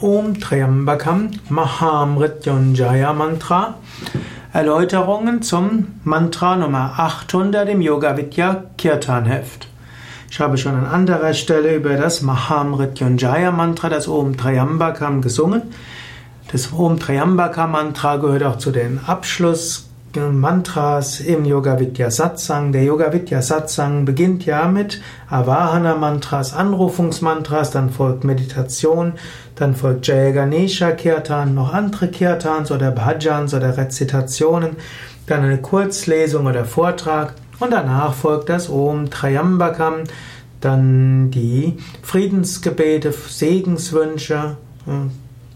Om Triambakam Mahamrityunjaya Mantra. Erläuterungen zum Mantra Nummer 800 im Yoga Vidya Kirtan Heft. Ich habe schon an anderer Stelle über das Mahamrityunjaya Mantra, das Om Triambakam, gesungen. Das Om Triambakam Mantra gehört auch zu den Abschluss Mantras im Yoga Vidya Satsang. Der Yoga Vidya Satsang beginnt ja mit Avahana Mantras, Anrufungsmantras, dann folgt Meditation, dann folgt Jaya Ganesha Kirtan, noch andere Kirtans oder Bhajans oder Rezitationen, dann eine Kurzlesung oder Vortrag und danach folgt das Om Trayambakam, dann die Friedensgebete, Segenswünsche,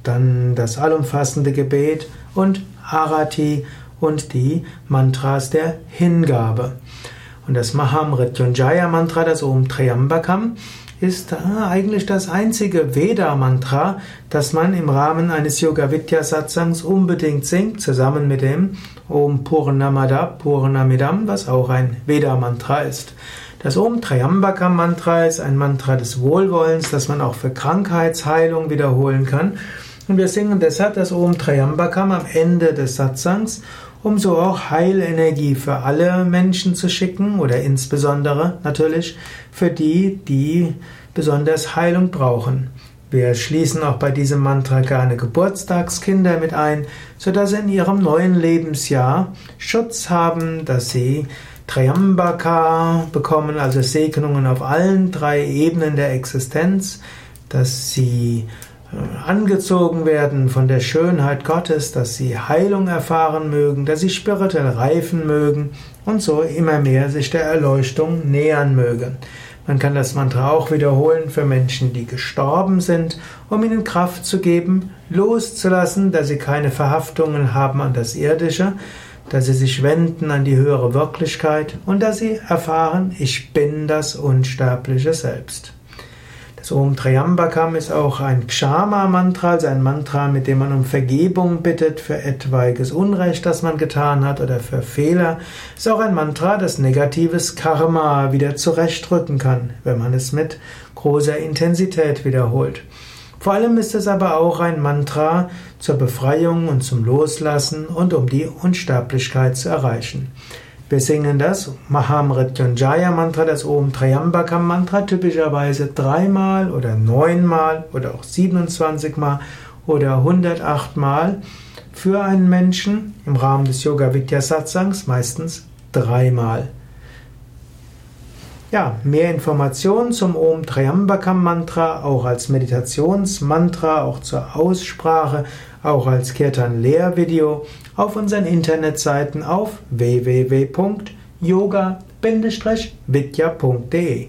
dann das allumfassende Gebet und Arati und die Mantras der Hingabe. Und das Mahamrityunjaya Mantra, das Om Triambakam, ist eigentlich das einzige Veda-Mantra, das man im Rahmen eines Yoga Vidya Satsangs unbedingt singt, zusammen mit dem Om Purnamada Purnamidam, was auch ein Veda-Mantra ist. Das Om Triambakam Mantra ist ein Mantra des Wohlwollens, das man auch für Krankheitsheilung wiederholen kann. Und wir singen deshalb das Om Triambakam am Ende des Satsangs um so auch Heilenergie für alle Menschen zu schicken oder insbesondere natürlich für die, die besonders Heilung brauchen. Wir schließen auch bei diesem Mantra gerne Geburtstagskinder mit ein, sodass sie in ihrem neuen Lebensjahr Schutz haben, dass sie Triambaka bekommen, also Segnungen auf allen drei Ebenen der Existenz, dass sie angezogen werden von der Schönheit Gottes, dass sie Heilung erfahren mögen, dass sie spirituell reifen mögen und so immer mehr sich der Erleuchtung nähern mögen. Man kann das Mantra auch wiederholen für Menschen, die gestorben sind, um ihnen Kraft zu geben, loszulassen, dass sie keine Verhaftungen haben an das Irdische, dass sie sich wenden an die höhere Wirklichkeit und dass sie erfahren, ich bin das unsterbliche Selbst. Das Om Triambakam ist auch ein Kshama-Mantra, also ein Mantra, mit dem man um Vergebung bittet für etwaiges Unrecht, das man getan hat oder für Fehler. Ist auch ein Mantra, das negatives Karma wieder zurechtrücken kann, wenn man es mit großer Intensität wiederholt. Vor allem ist es aber auch ein Mantra zur Befreiung und zum Loslassen und um die Unsterblichkeit zu erreichen. Wir singen das Mahamrityunjaya Mantra, das Om Triambakam Mantra, typischerweise dreimal oder neunmal oder auch 27 Mal oder 108 Mal für einen Menschen im Rahmen des Yoga Vidya Satsangs meistens dreimal. Ja, mehr Informationen zum Om Triambakam Mantra, auch als Meditationsmantra, auch zur Aussprache, auch als Kirtan Lehrvideo auf unseren Internetseiten auf www.yoga-vidya.de